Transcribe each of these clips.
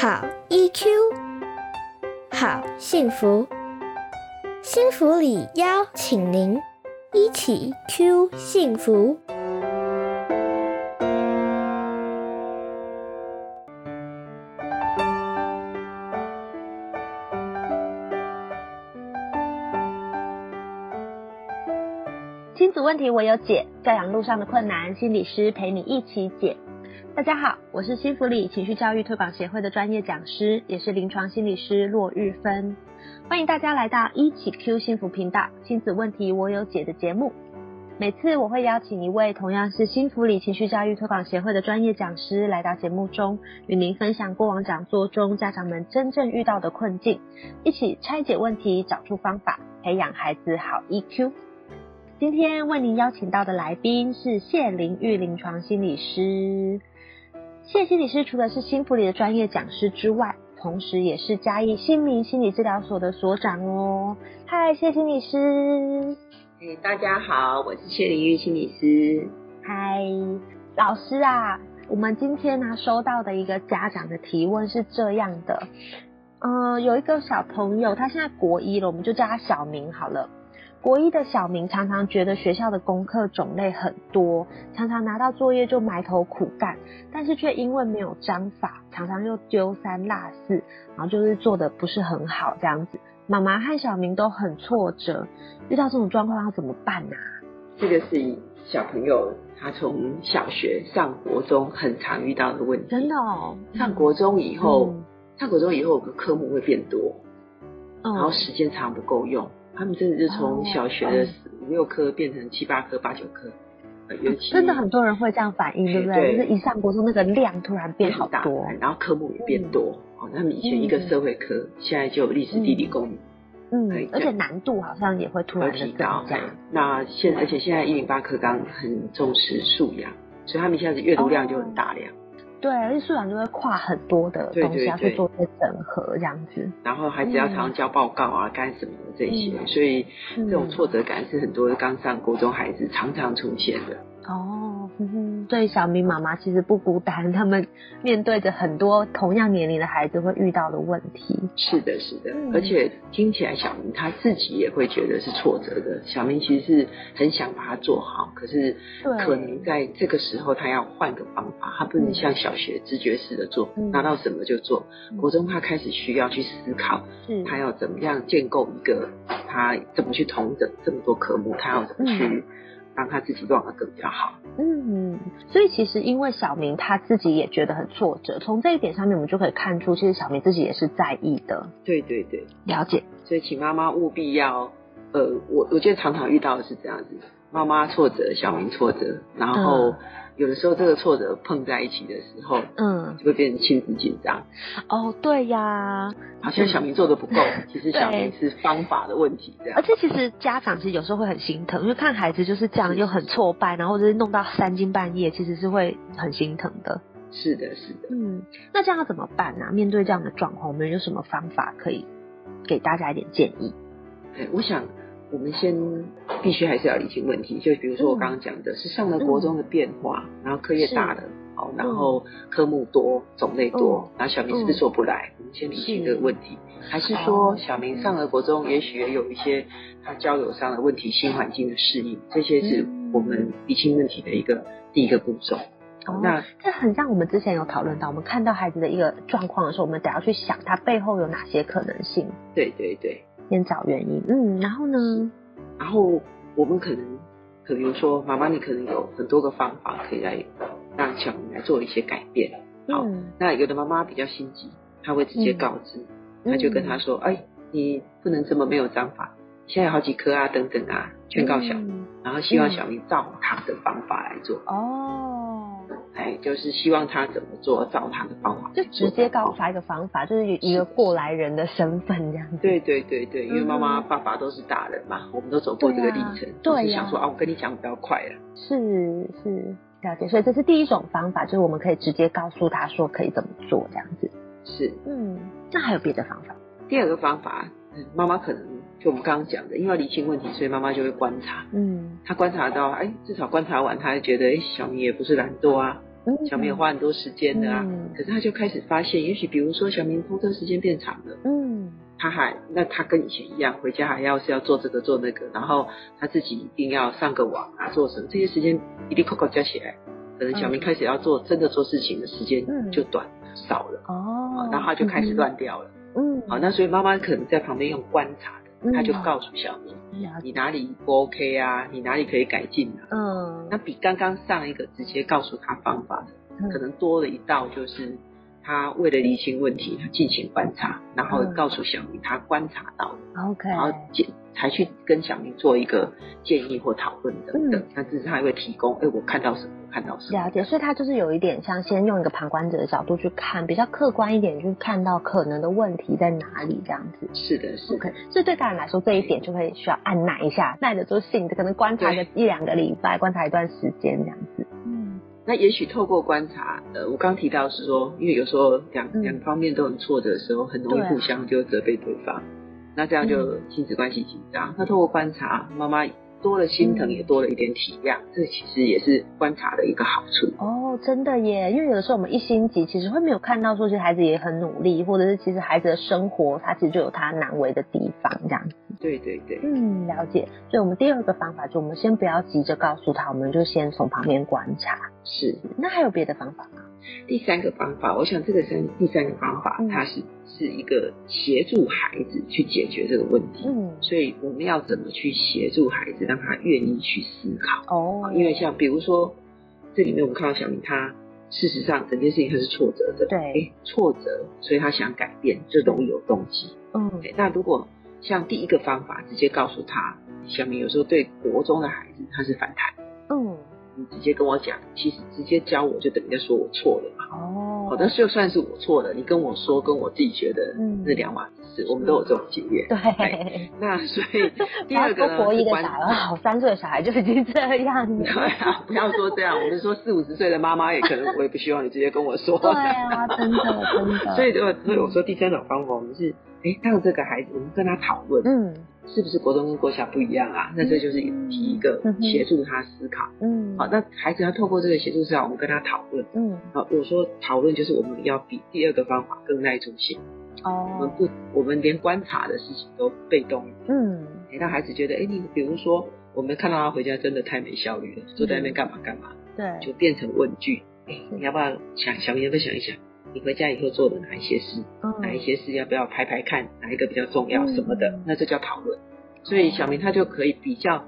好 EQ，好幸福，幸福里邀请您一起 Q 幸福。亲子问题我有解，教养路上的困难，心理师陪你一起解。大家好，我是新福里情绪教育推广协会的专业讲师，也是临床心理师骆玉芬。欢迎大家来到一起 Q 幸福频道亲子问题我有解的节目。每次我会邀请一位同样是新福里情绪教育推广协会的专业讲师来到节目中，与您分享过往讲座中家长们真正遇到的困境，一起拆解问题，找出方法，培养孩子好 EQ。今天为您邀请到的来宾是谢玲玉临床心理师。谢心理师除了是新福利的专业讲师之外，同时也是嘉义新民心理治疗所的所长哦。嗨，谢心理师。哎，大家好，我是谢玲玉心理师。嗨，老师啊，我们今天呢收到的一个家长的提问是这样的，呃，有一个小朋友，他现在国一了，我们就叫他小明好了。国一的小明常常觉得学校的功课种类很多，常常拿到作业就埋头苦干，但是却因为没有章法，常常又丢三落四，然后就是做的不是很好这样子。妈妈和小明都很挫折，遇到这种状况要怎么办呢、这个是小朋友他从小学上国中很常遇到的问题。真的哦，上国中以后，嗯。上国中以后科目会变多，嗯。然后时间常不够用，他们真的是从小学的五六科变成七八科、八九科，呃尤其真的很多人会这样反应，对不对？对就是一上国中那个量突然变好大多，然后科目也变多。哦，他们以前一个社会科，现在就有历史、地理、公民。哎，嗯而且难度好像也会突然提高加。。那现而且现在一零八课纲很重视素养，所以他们一下子阅读量就很大量，对，而且素养就会跨很多的东西，要去做一些整合，这样子。然后孩子要常常交报告啊，干什么的这些，所以这种挫折感是很多刚上高中孩子常常出现的。哦，对，小明妈妈其实不孤单，他们面对着很多同样年龄的孩子会遇到的问题。是的，是的，嗯而且听起来小明他自己也会觉得是挫折的。小明其实是很想把它做好，可是可能在这个时候他要换个方法，他不能像小学直觉式的做，嗯拿到什么就做。嗯国中他开始需要去思考，他要怎么样建构一个，他怎么去统整这么多科目，他要怎么去让他自己忘得更比较好。嗯，所以其实因为小明他自己也觉得很挫折，从这一点上面我们就可以看出，其实小明自己也是在意的。对对对，了解，所以请妈妈务必要，呃，我我觉得常常遇到的是这样子，妈妈挫折，小明挫折，然后嗯有的时候这个挫折碰在一起的时候，嗯，就会变成亲子紧张，哦，对呀，好像小明做的不够，其实小明是方法的问题，这样而。且其实家长其实有时候会很心疼，因为看孩子就是这样又很挫败，然后或者是弄到三更半夜，其实是会很心疼的。是的，是的。嗯，那这样要怎么办呢、面对这样的状况，我们有什么方法可以给大家一点建议？哎，我想我们先必须还是要理清问题，就比如说我刚刚讲的，是上了国中的变化，然后课业大了，好，然后科目多，种类多，然后小明是不是做不来？我们先理清这个问题，还是说小明上了国中，也许也有一些他交友上的问题、新环境的适应，这些是我们理清问题的一个第一个步骤。哦那这很像我们之前有讨论到，我们看到孩子的一个状况的时候，我们得要去想他背后有哪些可能性，对对对，先找原因。嗯，然后呢？然后我们可能，可比如说妈妈，你可能有很多个方法可以来让小明来做一些改变。好，嗯那有的妈妈比较心急，她会直接告知，她就跟他说：“哎，你不能这么没有章法，现在有好几颗啊，等等啊，劝告小明，嗯。然后希望小明照他的方法来做，哦，哎，就是希望他怎么做，找他的方法就，直接告诉他一个方法，就是一个过来人的身份这样子。对对对对，因为妈妈、嗯爸爸都是大人嘛，我们都走过这个历程，对啊就是想说啊，我跟你讲比较快了。是是了解，所以这是第一种方法，就是我们可以直接告诉他说可以怎么做这样子。是，嗯，那还有别的方法？第二个方法，嗯妈妈可能就我们刚刚讲的，因为要理清问题，所以妈妈就会观察。嗯她观察到，哎，至少观察完，她就觉得，哎，小明也不是懒惰啊，小明也花很多时间的啊。嗯。可是他就开始发现，也许比如说小明通车时间变长了，嗯。他还那他跟以前一样，回家还要是要做这个做那个，然后他自己一定要上个网啊，做什么这些时间一定扣扣加起来，可能小明开始要做真的做事情的时间嗯。就短少了，哦，然后他就开始乱掉了。嗯，好，那所以妈妈可能在旁边用观察他就告诉小明，你哪里不 OK 啊，你哪里可以改进啊。嗯。那比刚刚上一个直接告诉他方法的，可能多了一道，就是他为了厘清问题，他进行观察，然后嗯。告诉小明他观察到的，OK，然后建才去跟小明做一个建议或讨论等等嗯。那这是他还会提供，哎，我看到什么，看到什么。了解，所以他就是有一点像先用一个旁观者的角度去看，比较客观一点，去看到可能的问题在哪里这样子。是的，是的 OK，所以对大人来说，这一点就会需要按耐一下，耐得住性子，可能观察个一两个礼拜，观察一段时间这样子。嗯那也许透过观察，呃，我刚提到是说，因为有时候两嗯两方面都很挫折的时候，很容易互相就责备对方，那这样就亲子关系紧张。那透过观察，妈妈多了心疼，嗯也多了一点体谅，这其实也是观察的一个好处。哦，真的耶，因为有的时候我们一心急，其实会没有看到说，其实孩子也很努力，或者是其实孩子的生活，他其实就有他难为的地方这样子。对对对，嗯，了解。所以我们第二个方法，就我们先不要急着告诉他，我们就先从旁边观察。是。那还有别的方法吗？第三个方法，我想这个三第三个方法，嗯它是是一个协助孩子去解决这个问题。嗯，所以我们要怎么去协助孩子，让他愿意去思考？哦，因为像比如说，这里面我们看到小明他事实上整件事情他是挫折的，对哎挫折，所以他想改变，就容易有动机。嗯诶那如果像第一个方法，直接告诉他，小明有时候对国中的孩子他是反弹，嗯，你直接跟我讲，其实直接教我就等于在说我错了嘛。哦，好，的就算是我错了，你跟我说，跟我自己觉得嗯是两码事，我们都有这种经验。对。那所以第二个不要说国一呢是观的小孩，我三岁的小孩就已经这样了。对啊，不要说这样，我们说四五十岁的妈妈也可能，我也不希望你直接跟我说。对啊，真的真的。所以，所以我说第三种方法，我们是，哎，让这个孩子，我们跟他讨论，嗯是不是国中跟国小不一样啊？那这就是提一个协助他思考。嗯，好，那孩子要透过这个协助思考，我们跟他讨论。嗯好，我说讨论就是我们要比第二个方法更耐住性。哦我们哦不，我们连观察的事情都被动，嗯诶让孩子觉得，哎，你比如说，我们看到他回家真的太没效率了，坐在那边干嘛干嘛，对就变成问句。哎，你要不要想小明要不要想一想，你回家以后做了哪一些事，哪一嗯些事要不要排排看，哪一个比较重要嗯什么的，那这叫讨论。所以小明他就可以比较，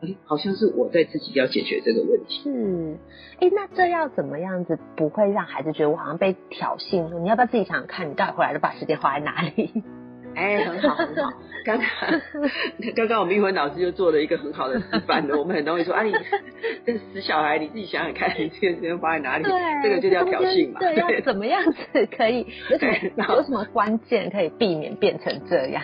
哎，好像是我在自己要解决这个问题。是，哎，那这要怎么样子不会让孩子觉得我好像被挑衅？说你要不要自己想想看，你到底回来都把时间花在哪里？哎，很好很好。刚刚刚刚我们玉文老师就做了一个很好的示范的，我们很容易说，啊，你这死小孩，你自己想想看，你这个时间花在哪里？这个就叫挑衅嘛。对，要怎么样子可以 有什对然后么有什么关键可以避免变成这样？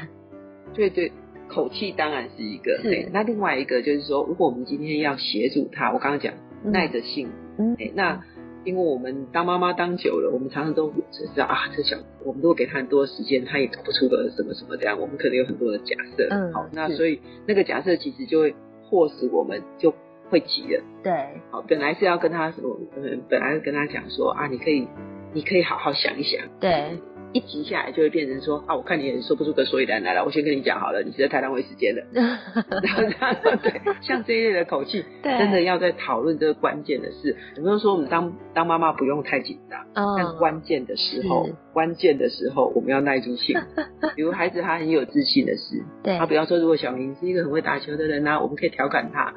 对对，口气当然是一个。是对，那另外一个就是说，如果我们今天要协助他，我刚刚讲嗯耐着性，嗯哎，那因为我们当妈妈当久了，我们常常都只知道啊，这小我们如果给他很多时间，他也搞不出个什么什么这样，我们可能有很多的假设。嗯好，那所以那个假设其实就会迫使我们就会急了。对，好，本来是要跟他说，嗯，本来是跟他讲说啊，你可以，你可以好好想一想。对，一急下来就会变成说啊，我看你也说不出个所以然来了，我先跟你讲好了，你实在太浪费时间了。然后这样 对，像这一类的口气，对真的要在讨论这个关键的事。我们都说我们当当妈妈不用太紧张，但嗯，关键的时候，关键的时候我们要耐住性。比如孩子他很有自信的事，对他，比方说如果小明是一个很会打球的人啊，我们可以调侃他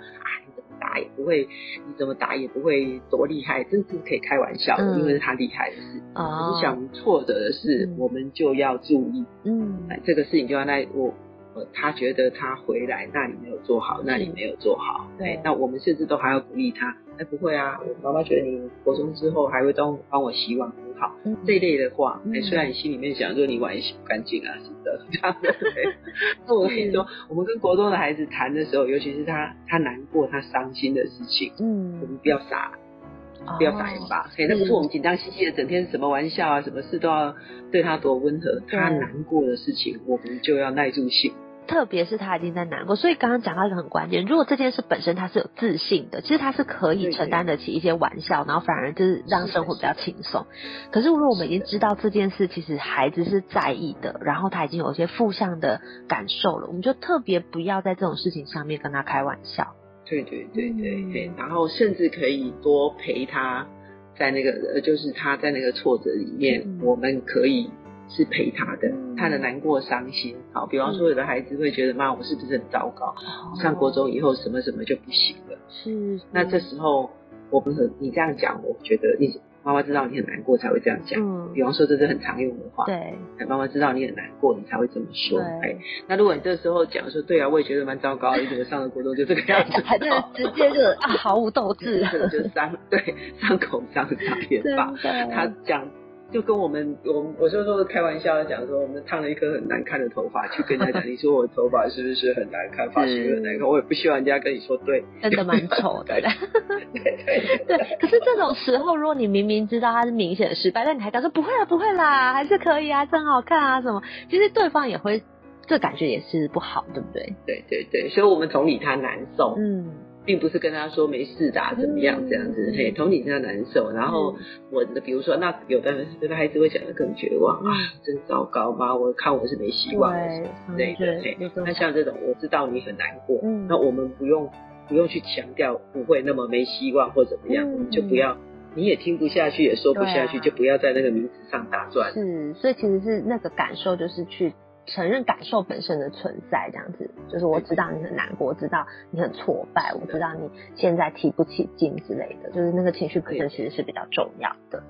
打也不会，你怎么打也不会多厉害，这是可以开玩笑的，嗯因为是他厉害的事。可哦是小明挫折的事，嗯我们就要注意，嗯哎，这个事情就要在我。呃，他觉得他回来那里没有做好，那里没有做好，对哎，那我们甚至都还要鼓励他。哎，不会啊，我妈妈觉得你国中之后还会帮帮我洗碗很好，嗯这一类的话，哎，嗯虽然你心里面想说你碗也洗不干净啊什么的，这样的，对。那我跟你说，我们跟国中的孩子谈的时候，尤其是他他难过、他伤心的事情，嗯我嗯，们不要傻，不要傻眼吧。哎，那不是我们紧张兮兮的，整天什么玩笑啊，什么事都要对他多温和。他难过的事情，我们就要耐住性。特别是他已经在难过，所以刚刚讲到一个很关键，如果这件事本身他是有自信的，其实他是可以承担得起一些玩笑，然后反而就是让生活比较轻松。可是如果我们已经知道这件事，其实孩子是在意的，然后他已经有一些负向的感受了，我们就特别不要在这种事情上面跟他开玩笑。对对对对对，然后甚至可以多陪他，在那个呃，就是他在那个挫折里面，我们可以。是陪他的，他的难过、伤心。好，比方说，有的孩子会觉得，妈，我是不是很糟糕？上国中以后，什么什么就不行了。是。那这时候，我们很你这样讲，我觉得你妈妈知道你很难过才会这样讲。嗯。比方说，这是很常用的话。对。妈妈知道你很难过，你才会这么说。哎。那如果你这时候讲说，对啊，我也觉得蛮糟糕，你怎么上了国中就这个样子？还是直接就啊，毫无斗志。就伤对伤口上撒盐巴。他讲。就跟我们，我我就说开玩笑讲说，我们烫了一颗很难看的头发去跟人家讲，你说我头发是不是很难看，发型很难看，我也不希望人家跟你说对，真的蛮丑的。对 对对。可是这种时候，如果你明明知道他是明显的失败，但你还敢说不会啦不会啦，还是可以啊，真好看啊什么，其实对方也会，这感觉也是不好，对不对？对对对，所以我们总理他难受。嗯。并不是跟他说没事的怎么样这样子，嘿，同理他难受。然后我的比如说，那有的人有的孩子会讲的更绝望啊，真糟糕妈？我看我是没希望的，对对。那像这种，我知道你很难过，那我们不用不用去强调不会那么没希望或怎么样，我们就不要你也听不下去，也说不下去，就不要在那个名词上打转。是，所以其实是那个感受，就是去。承认感受本身的存在，这样子。就是我知道你很难过，知道你很挫败，我知道你现在提不起劲之类的，就是那个情绪本身其实是比较重要的。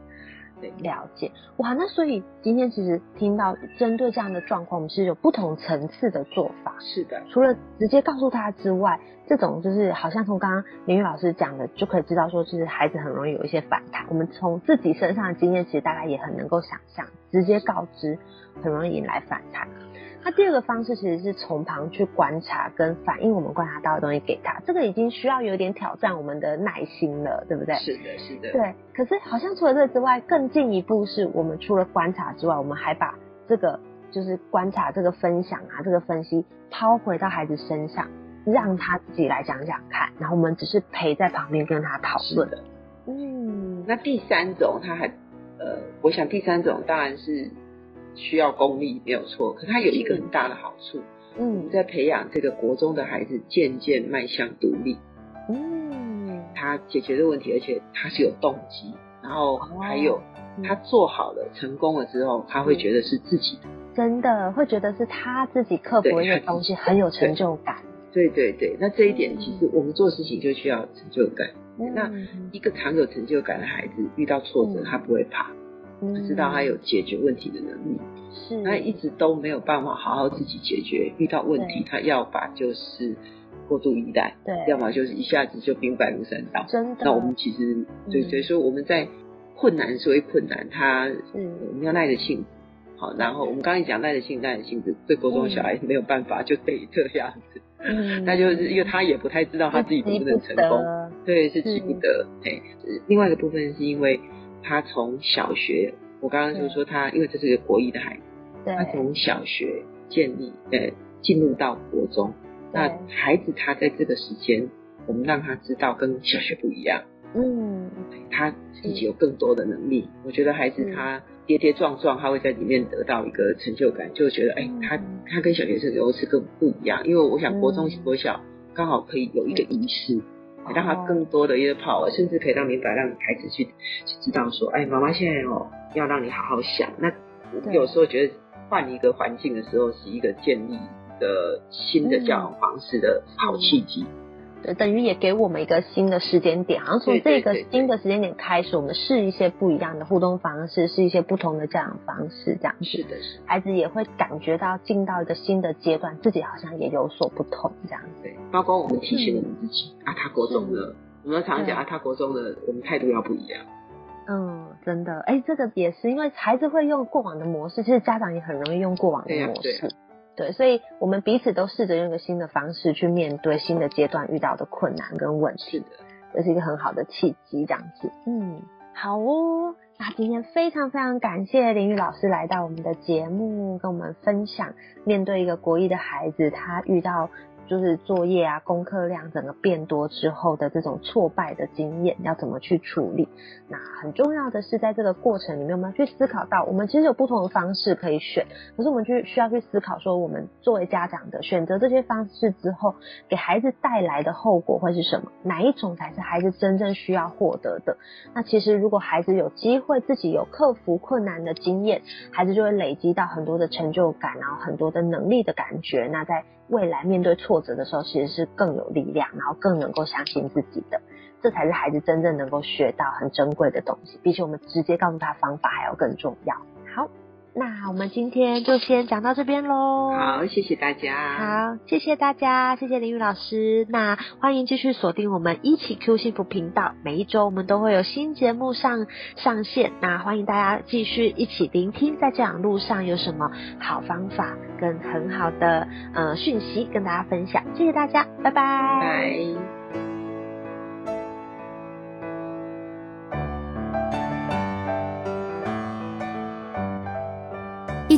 对，了解。哇，那所以今天其实听到针对这样的状况，我们是有不同层次的做法。是的，除了直接告诉他之外，这种就是好像从刚刚林玉老师讲的，就可以知道说，其实孩子很容易有一些反弹。我们从自己身上的经验，其实大概也很能够想象，直接告知很容易引来反弹。那第二个方式其实是从旁去观察跟反映我们观察到的东西给他，这个已经需要有点挑战我们的耐心了，对不对？是的，是的。对，可是好像除了这之外，更进一步是我们除了观察之外，我们还把这个就是观察、这个分享啊、这个分析抛回到孩子身上，让他自己来讲讲看，然后我们只是陪在旁边跟他讨论。嗯，那第三种他还呃，我想第三种当然是。需要功力没有错，可它有一个很大的好处，嗯，在培养这个国中的孩子渐渐迈向独立，嗯，他解决的问题，而且他是有动机，然后还有他做好了成功了之后，他会觉得是自己的，真的会觉得是他自己克服一个东西，很有成就感。对对对，那这一点其实我们做事情就需要成就感。那一个常有成就感的孩子，遇到挫折他不会怕。他知道他有解决问题的能力，是，他一直都没有办法好好自己解决。遇到问题，他要把就是过度依赖，对，要么就是一下子就兵败如山倒。真的。那我们其实，对，所以说我们在困难所谓困难，他，嗯，我们要耐着性子，好，然后我们刚才讲耐着性耐着性子，对国中小孩没有办法就得这样子，嗯，那就是因为他也不太知道他自己能不能成功，对，是急不得。哎，另外一个部分是因为。他从小学，我刚刚就说他，因为这是个国一的孩子，他从小学建立，呃，进入到国中，那孩子他在这个时间，我们让他知道跟小学不一样，嗯，他自己有更多的能力。我觉得孩子他跌跌撞撞，他会在里面得到一个成就感，就觉得哎，他他跟小学生有是更不一样，因为我想国中国小刚好可以有一个仪式。让他更多的一个 power，甚至可以让明白，让孩子去去知道说，哎，妈妈现在哦，要让你好好想。那有时候觉得换一个环境的时候，是一个建立一个新的教养方式的好契机。等于也给我们一个新的时间点，好像从这个新的时间点开始，我们试一些不一样的互动方式，试一些不同的教养方式，这样是的，是孩子也会感觉到进到一个新的阶段，自己好像也有所不同，这样对。包括我们提醒我们自己，啊，他国中的，我们常常讲啊，他国中的，我们态度要不一样。嗯，真的，哎，这个也是因为孩子会用过往的模式，其实家长也很容易用过往的模式。对，所以我们彼此都试着用一个新的方式去面对新的阶段遇到的困难跟问题，的，这是一个很好的契机，这样子。嗯，好哦。那今天非常非常感谢林玉老师来到我们的节目，跟我们分享面对一个国一的孩子，他遇到。就是作业啊，功课量整个变多之后的这种挫败的经验，要怎么去处理？那很重要的是，在这个过程里面，我们要去思考到，我们其实有不同的方式可以选，可是我们去需要去思考说，我们作为家长的选择这些方式之后，给孩子带来的后果会是什么？哪一种才是孩子真正需要获得的？那其实如果孩子有机会自己有克服困难的经验，孩子就会累积到很多的成就感，然后很多的能力的感觉。那在未来面对挫折的时候，其实是更有力量，然后更能够相信自己的，这才是孩子真正能够学到很珍贵的东西，比起我们直接告诉他方法还要更重要。好。那我们今天就先讲到这边喽。好，谢谢大家。好，谢谢大家，谢谢林宇老师。那欢迎继续锁定我们一起 Q 幸福频道，每一周我们都会有新节目上上线。那欢迎大家继续一起聆听，在这样路上有什么好方法跟很好的呃讯息跟大家分享。谢谢大家，拜拜。拜。